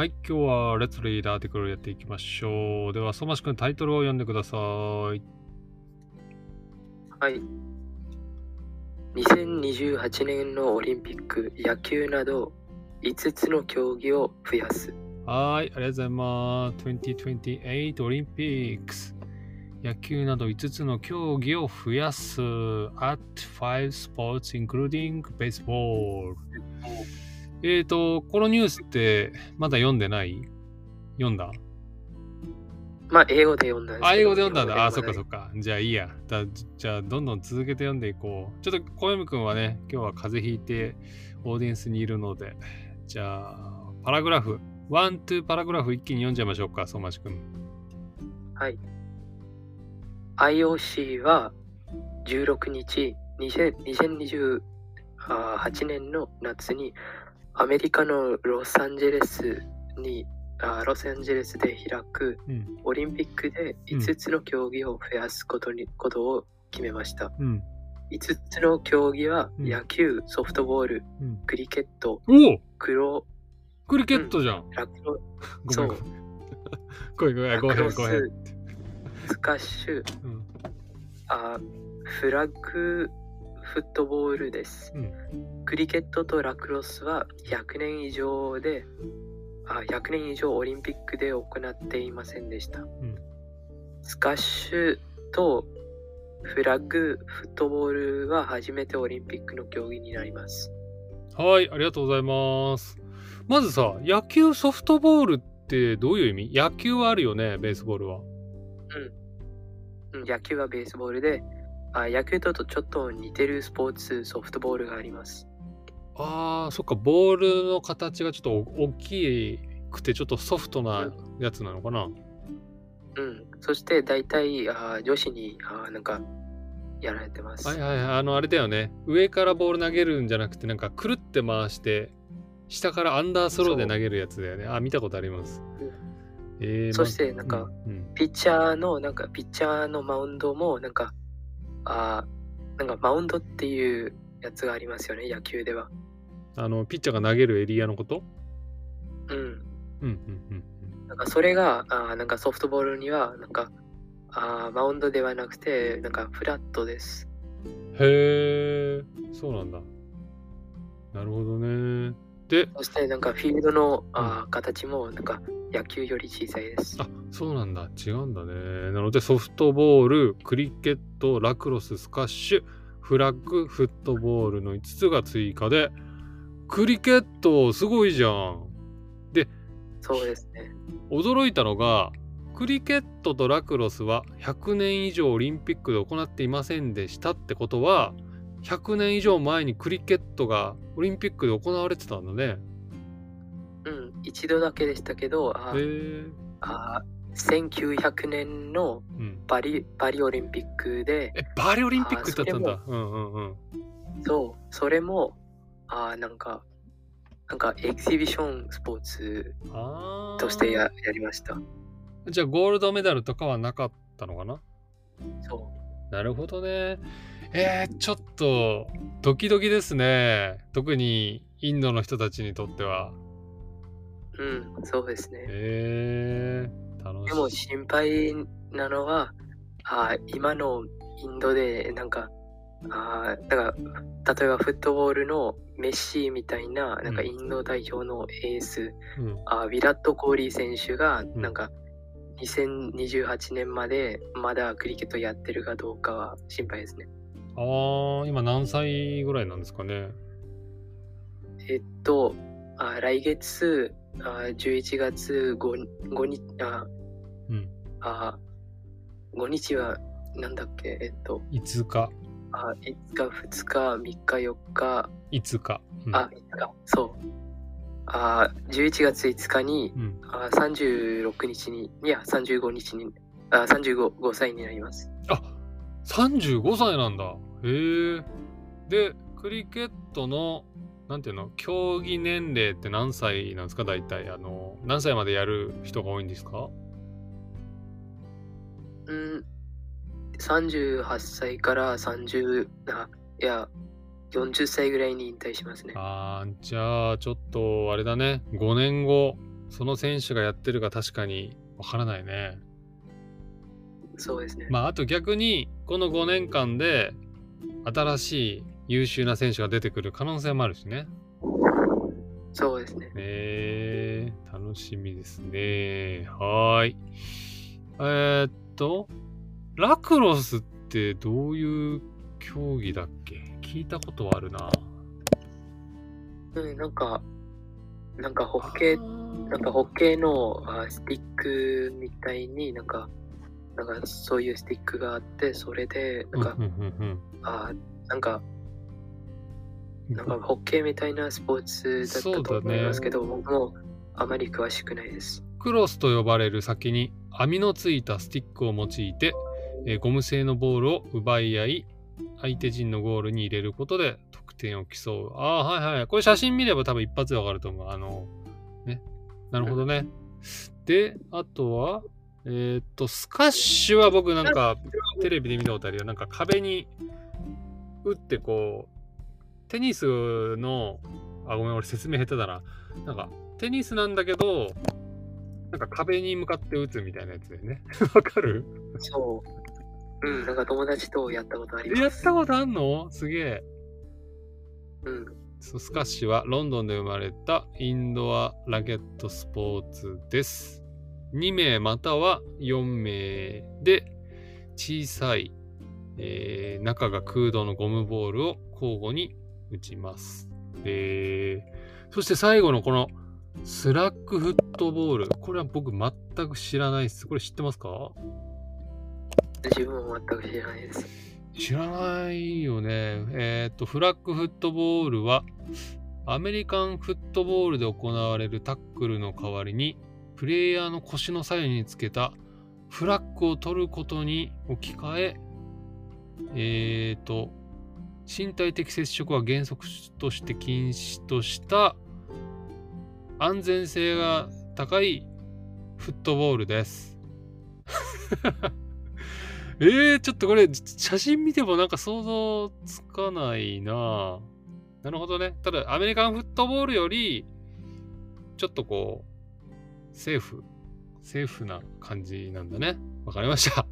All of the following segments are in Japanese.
はい、今日はレッツリーダーティクルやっていきましょう。では、相馬市君タイトルを読んでください。はい。2028年のオリンピック、野球など5つの競技を増やす。はい、ありがとうございます。2028オリンピックス。野球など5つの競技を増やす。at 5 sports including baseball。えーと、このニュースってまだ読んでない？読んだ？まあ、英語で読んだんあ、英語で読んだんだ。あ、そっかそっっか。じゃあいいや。だじゃあ、どんどん続けて読んでいこう。ちょっと小山くんはね、今日は風邪ひいてオーディエンスにいるので、じゃあ、パラグラフ、ワン、ツーパラグラフ一気に読んじゃいましょうか、相馬市くん。はい。IOC は16日、2000 2028年の夏にアメリカのロサンゼルスにあロサンゼルスで開くうん。オリンピックで5つの競技を増やすことに、ことを決めました。うん。5つの競技はうん野球、ソフトボール、うん、クリケット、クロクリケットじゃん。ラクロごめんごめん。ごめんごめん、ごめん。、スカッシュ、うん。あフラッグフットボールです。うん。クリケットとラクロスは100年以上であ100年以上オリンピックで行っていませんでした。んスカッシュとフラッグフットボールは初めてオリンピックの競技になります。はい、ありがとうございます。まずさ、野球ソフトボールってどういう意味？野球はあるよね、ベースボールは。うん野球はベースボールであ野球とちょっと似てるスポーツソフトボールがあります。あー、そっか、ボールの形がちょっと大きくて、ちょっとソフトなやつなのかな。うん、そして大体あ女子にあなんかやられてます。はいはいはい、あの、あれだよね。上からボール投げるんじゃなくて、なんか、くるって回して、下からアンダースローで投げるやつだよね。あ、見たことあります。えー、そしてなんか、うんうんピッチャーのなんかピッチャーのマウンドもなんかあなんかマウンドっていうやつがありますよね野球では。あの、ピッチャーが投げるエリアのこと？うん。うんうんうんなんかそれがあなんかソフトボールにはなんかあマウンドではなくてなんかフラットです。うん。へえ、そうなんだ。なるほどね。で、そしてなんかフィールドのあ形もなんか野球より小さいです。あそうなんだ違うんだねなのでソフトボールクリケットラクロススカッシュフラッグフットボールの5つが追加でクリケットすごいじゃんそうですね。驚いたのがクリケットとラクロスは100年以上オリンピックで行っていませんでしたってことは100年以上前にクリケットがオリンピックで行われてたんだねうん。一度だけでしたけどああ1900年のうんパリパリオリンピックでえバリオリンピックだったんあだうんうんうんそう、それも、あーなんか、なんかエキシビションスポーツとしてややりました。じゃあゴールドメダルとかはなかったのかな？そなるほどね。えー、ちょっとドキドキですね。特にインドの人たちにとっては。う。うん、そうですね。えー、楽しい。でも心配なのは、あー今のインドで、なんか、あーなんか例えばフットボールのメッシみたいな、なんかうんインド代表のエース、うん、あーヴィラット・コーリー選手が、んなんか、2028年までまだクリケットやってるかどうかは心配ですね。あー、今何歳ぐらいなんですかね？えっと、あ来月あ11月 5, 5日あ、うん。あ5日はなんだっけえっと。5日、あ5日2日3日4日、5日。うん、あ5日そう。あ11月5日にうん、あ36日にいや35日にあ35 5歳になります。あ35歳なんだ。へえ。で、クリケットの、なんていうの、競技年齢って何歳なんですか、大体。あの、何歳までやる人が多いんですか？うん38歳から30あいや40歳ぐらいに引退しますねあーじゃあちょっとあれだね5年後その選手がやってるか確かにわからないね。そうですね。まあ、あと逆に、この5年間で新しい優秀な選手が出てくる可能性もあるしね。そうですね。えー、楽しみですね。はーい。えー、っと、ラクロスってどういう競技だっけ？聞いたことはあるな。うん、なんか、なんかホッケー、なんかホッケーのあスティックみたいになんか、なんかそういうスティックがあって、それで、なんか、うんうんうんあなんか、うんなんかホッケーみたいなスポーツだったと思いますけど、僕もあまり詳しくないです。クロスと呼ばれる先に網のついたスティックを用いて、えーゴム製のボールを奪い合い相手陣のゴールに入れることで得点を競う。ああーはいはいこれ写真見れば多分一発でわかると思う。あのね。なるほどね。であとはえーっとスカッシュは僕なんかテレビで見たことあるよ。なんか壁に打ってこうテニスのあごめん俺説明下手だななんかテニスなんだけどなんか壁に向かって打つみたいなやつだよね。わかる？そう。うん、なんか友達とやったことあります。やったことあんの？すげえ。うん。スカッシュはロンドンで生まれたインドアラケットスポーツです。2名または4名で小さい、えー中が空洞のゴムボールを交互に打ちます。えーそして最後のこのスラッグフットボール。これは僕全く知らないです。これ知ってますか？自分も全く知らないです。知らないよね。えっ、と、フラッグフットボールは、アメリカンフットボールで行われるタックルの代わりに、プレイヤーの腰の左右につけたフラッグを取ることに置き換え、えっ、と、身体的接触は原則として禁止とした安全性が高いフットボールです。えー、ちょっとこれ写真見てもなんか想像つかないななるほどね。ただアメリカンフットボールよりちょっとこうセーフ、セーフな感じなんだね。わかりました。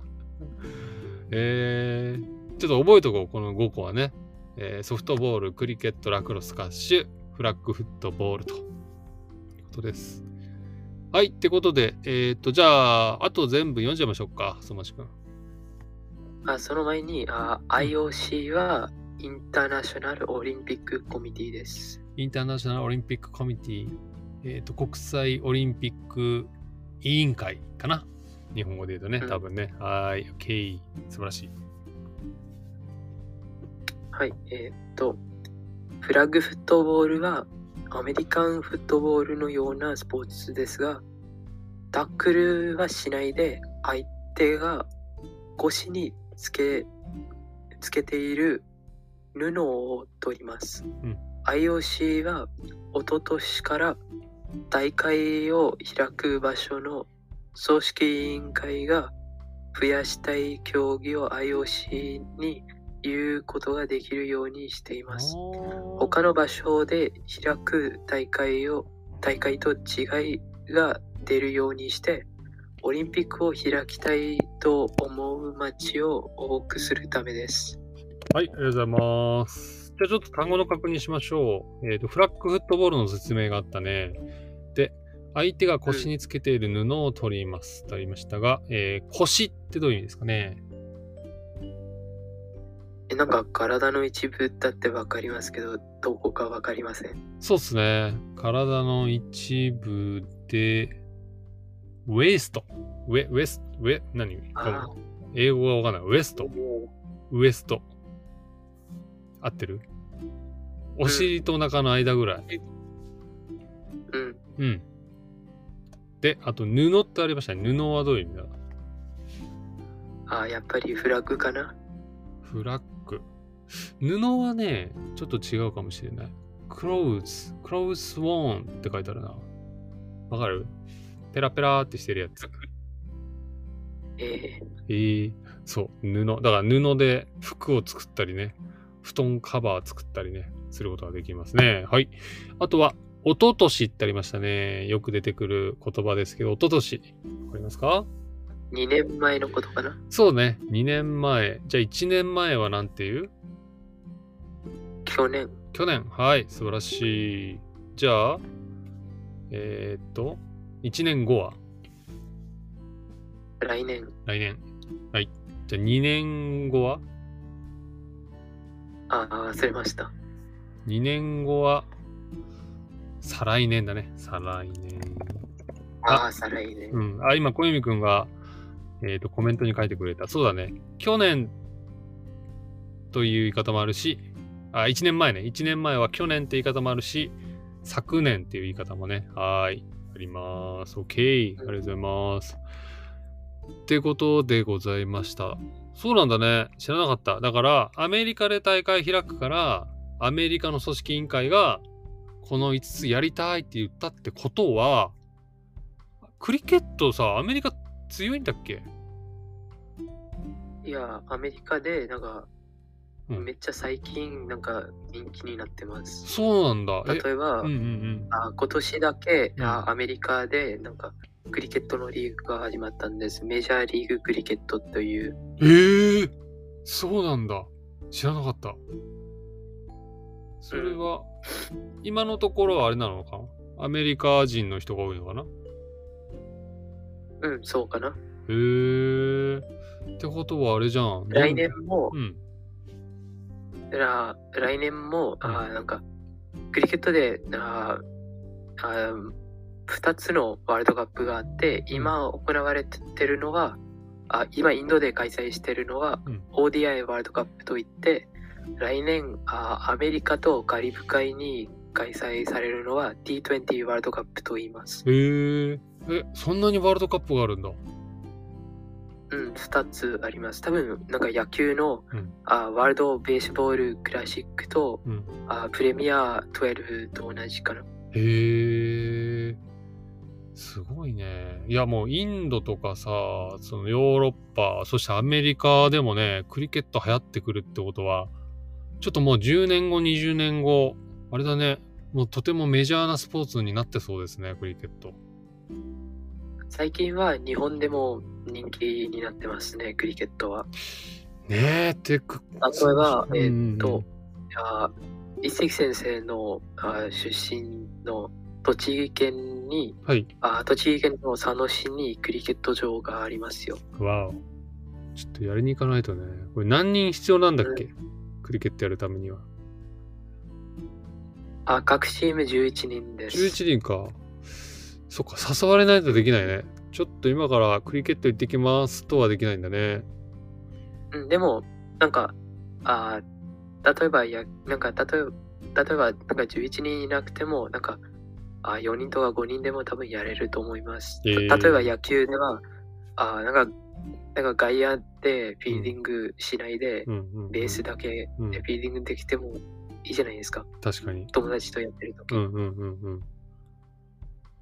えー、ちょっと覚えとこう、この5個はね。えーソフトボール、クリケット、ラクロス、カッシュ、フラッグフットボールということです。はい、ってことで、えっ、と、じゃあ、あと全部読んじゃいましょうか、相馬市君。あその前にあ IOC はインターナショナルオリンピックコミティです。インターナショナルオリンピックコミティ、えっ、と、国際オリンピック委員会かな日本語で言うとね、うん多分ね。はーい、OK。素晴らしい。はい、えーっと、フラッグフットボールはアメリカンフットボールのようなスポーツですが、タックルはしないで相手が腰につけつけている布を取ります。ん IOC は一昨年から大会を開く場所の組織委員会が増やしたい競技を IOC に言うことができるようにしています。他の場所で開く大会を大会と違いが出るようにしてオリンピックを開きたいと思う街を多くするためです。はい、ありがとうございます。じゃあちょっと単語の確認しましょう。えっ、と、フラッグフットボールの説明があったね。で、相手が腰につけている布を取ります。とありましたが、えー腰ってどういう意味ですかね？えなんか体の一部だってわかりますけどどこかわかりません？そうっすね。体の一部で、ウエスト。ウエ、ウエスト、ウエ、何？あ英語がわかんない。ウエスト。ウエスト。合ってる？お尻とお腹の間ぐらい。うん。うん。で、あと布ってありましたね。布はどういう意味だ？あやっぱりフラッグかな？フラッグ。布はね、ちょっと違うかもしれない。clothes, clothes worn って書いてあるな。わかる？ペラペラーってしてるやつ。ええー、そう、布。だから布で服を作ったりね、布団カバー作ったりね、することができますね。はい。あとは、おととしってありましたね。よく出てくる言葉ですけど、おととし。わかりますか？2年前のことかなそうね。2年前。じゃあ1年前はなんていう？去年。去年？はい。素晴らしい。じゃあ、えー、っと、1年後は？来年。来年。はい。じゃあ2年後は？ああ、忘れました。2年後は、再来年だね。再来年。ああ、再来年。うん。あ、今、小泉くんが、えっ、と、コメントに書いてくれた。そうだね。去年という言い方もあるし、あ、1年前ね。1年前は去年って言い方もあるし、昨年っていう言い方もね。はい。あります。OK。ありがとうございます。ってことでございました。そうなんだね。知らなかった。だから、アメリカで大会開くから、アメリカの組織委員会が、この5つやりたいって言ったってことは、クリケットさ、アメリカ強いんだっけ？いや、アメリカで、なんか、めっちゃ最近、なんか人気になってます。そうなんだ。え、例えば、うんうんうん。あ今年だけ、うんあアメリカで、なんか、クリケットのリーグが始まったんです。メジャーリーグクリケットという。えー、そうなんだ。知らなかった。それは、今のところはあれなのか？なアメリカ人の人が多いのかな？うん、そうかな。へえー。ってことはあれじゃん。来年も、うん。ら来年も、あなんか、クリケットで、ああ2つのワールドカップがあって、今行われてるのは、あ今インドで開催してるのは、うん ODI ワールドカップといって、来年あアメリカとカリブ海に開催されるのは T20 ワールドカップと言います。へえー。え、そんなにワールドカップがあるんだ。うん、2つあります。多分、なんか野球の、うんあワールドベースボールクラシックと、うんあプレミア12と同じかな。へえ。すごいね。いやもうインドとかさ、そのヨーロッパ、そしてアメリカでもね、クリケット流行ってくるってことは、ちょっともう10年後、20年後、あれだね、もうとてもメジャーなスポーツになってそうですね、クリケット。最近は日本でも人気になってますね、クリケットは。ねえ、てく、例えば、えうんーっと、あ一石先生のあ出身の栃木県に、はい、あ栃木県の佐野市にクリケット場がありますよ。わお。ちょっとやりに行かないとね。これ何人必要なんだっけ、クリケットやるためには。あ各チーム11人です。11人か。そっか、誘われないとできないね。ちょっと今からクリケット行ってきますとはできないんだね。うん、でも、なんか、あ例えばや、なんか、例えば、例えば、なんか11人いなくても、なんか、あ4人とか5人でも多分やれると思います。へー例えば野球では、あなんか、なんか外野でフィールディングしないで。ベースだけでうんフィールディングできてもいいじゃないですか。確かに。友達とやってるとき、うんうんうんうん。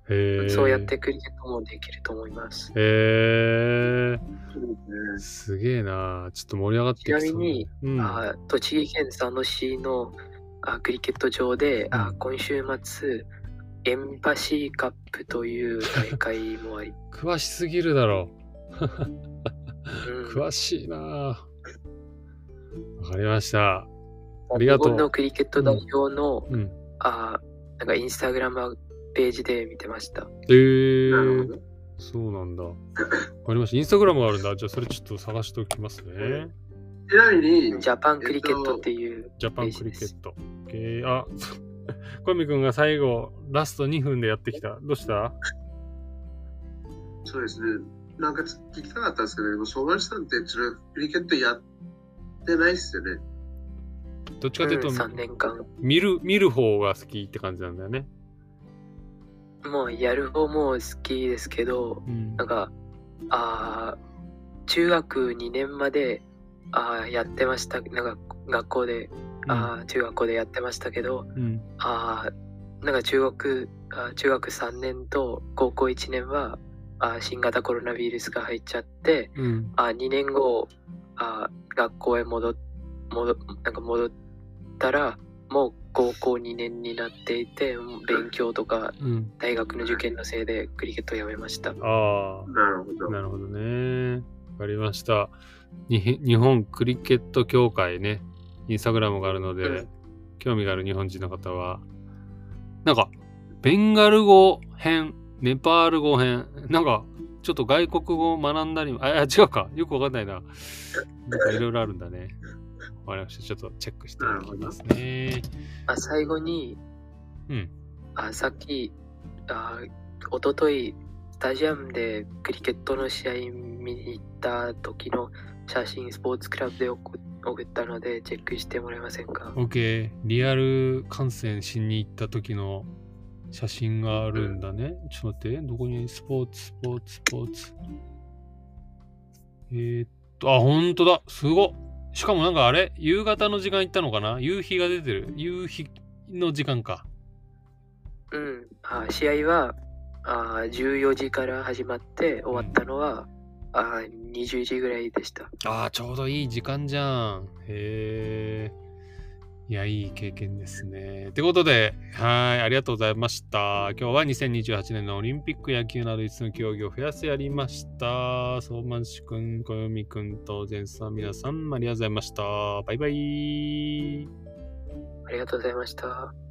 そうやってクリケットもできると思います。へえ。すげえな。ちょっと盛り上がってきそう、ね。ちなみに、うん、あ栃木県佐野市のあクリケット場で、あうん今週末、エンパシーカップという大会もあり、詳しすぎるだろうんう。詳しいな。わかりました。ありがとう日本のクリケット代表の、うん。あなんかインスタグラムページで見てました。えー。そうなんだ。わかりました。インスタグラムがあるんだ。じゃあそれちょっと探しておきますね。ちなみに、ジャパンクリケットっていう、ジャパンクリケット。OK あ、小泉くんが最後、ラスト2分でやってきた。どうした？そうですね。なんか聞きたかったんですけど、でも、相馬さんってちょっとクリケットやってないっすよね。どっちかというと、3年間。見る、見る方が好きって感じなんだよね。もうやる方も好きですけど、うんなんか、あー中学2年まであーやってました。なんか学校で、あー中学校でやってましたけど、うん。あーなんか中学あー中学3年と高校1年はあー新型コロナウイルスが入っちゃって、うん。あ2年後あ学校へ戻っ戻なんか戻ったらもう高校2年になっていて、勉強とかうん。大学の受験のせいでクリケットをやめました。あなるほどあ、。なるほどね。わかりました。に日本クリケット協会ね、インスタグラムがあるので、うん興味がある日本人の方は、なんか、ベンガル語編、ネパール語編、なんか、ちょっと外国語を学んだり、あ、あ違うか。よくわかんないな。なんかいろいろあるんだね。わかりました。ちょっとチェックしておきますね。あ最後に、うん。あさっき、あおととい、スタジアムでクリケットの試合見に行った時の写真、スポーツクラブで送送ったので、チェックしてもらえませんか？OK。リアル観戦しに行った時の写真があるんだね。ちょっと待って。どこに？スポーツ、スポーツ、スポーツ。えー、っと、あ、ほんとだ。すごっ。しかもなんかあれ夕方の時間行ったのかな？夕日が出てる。夕日の時間か。うん。あ試合はあ14時から始まって終わったのは、あ20時ぐらいでした。ああ、ちょうどいい時間じゃん。へえ。いや、いい経験ですね。ってことで、はい、ありがとうございました。今日は2028年のオリンピック野球など5つの競技を増やすやりました。相馬市くん、小読くんと前さん、皆さん、ありがとうございました。バイバイ。ありがとうございました。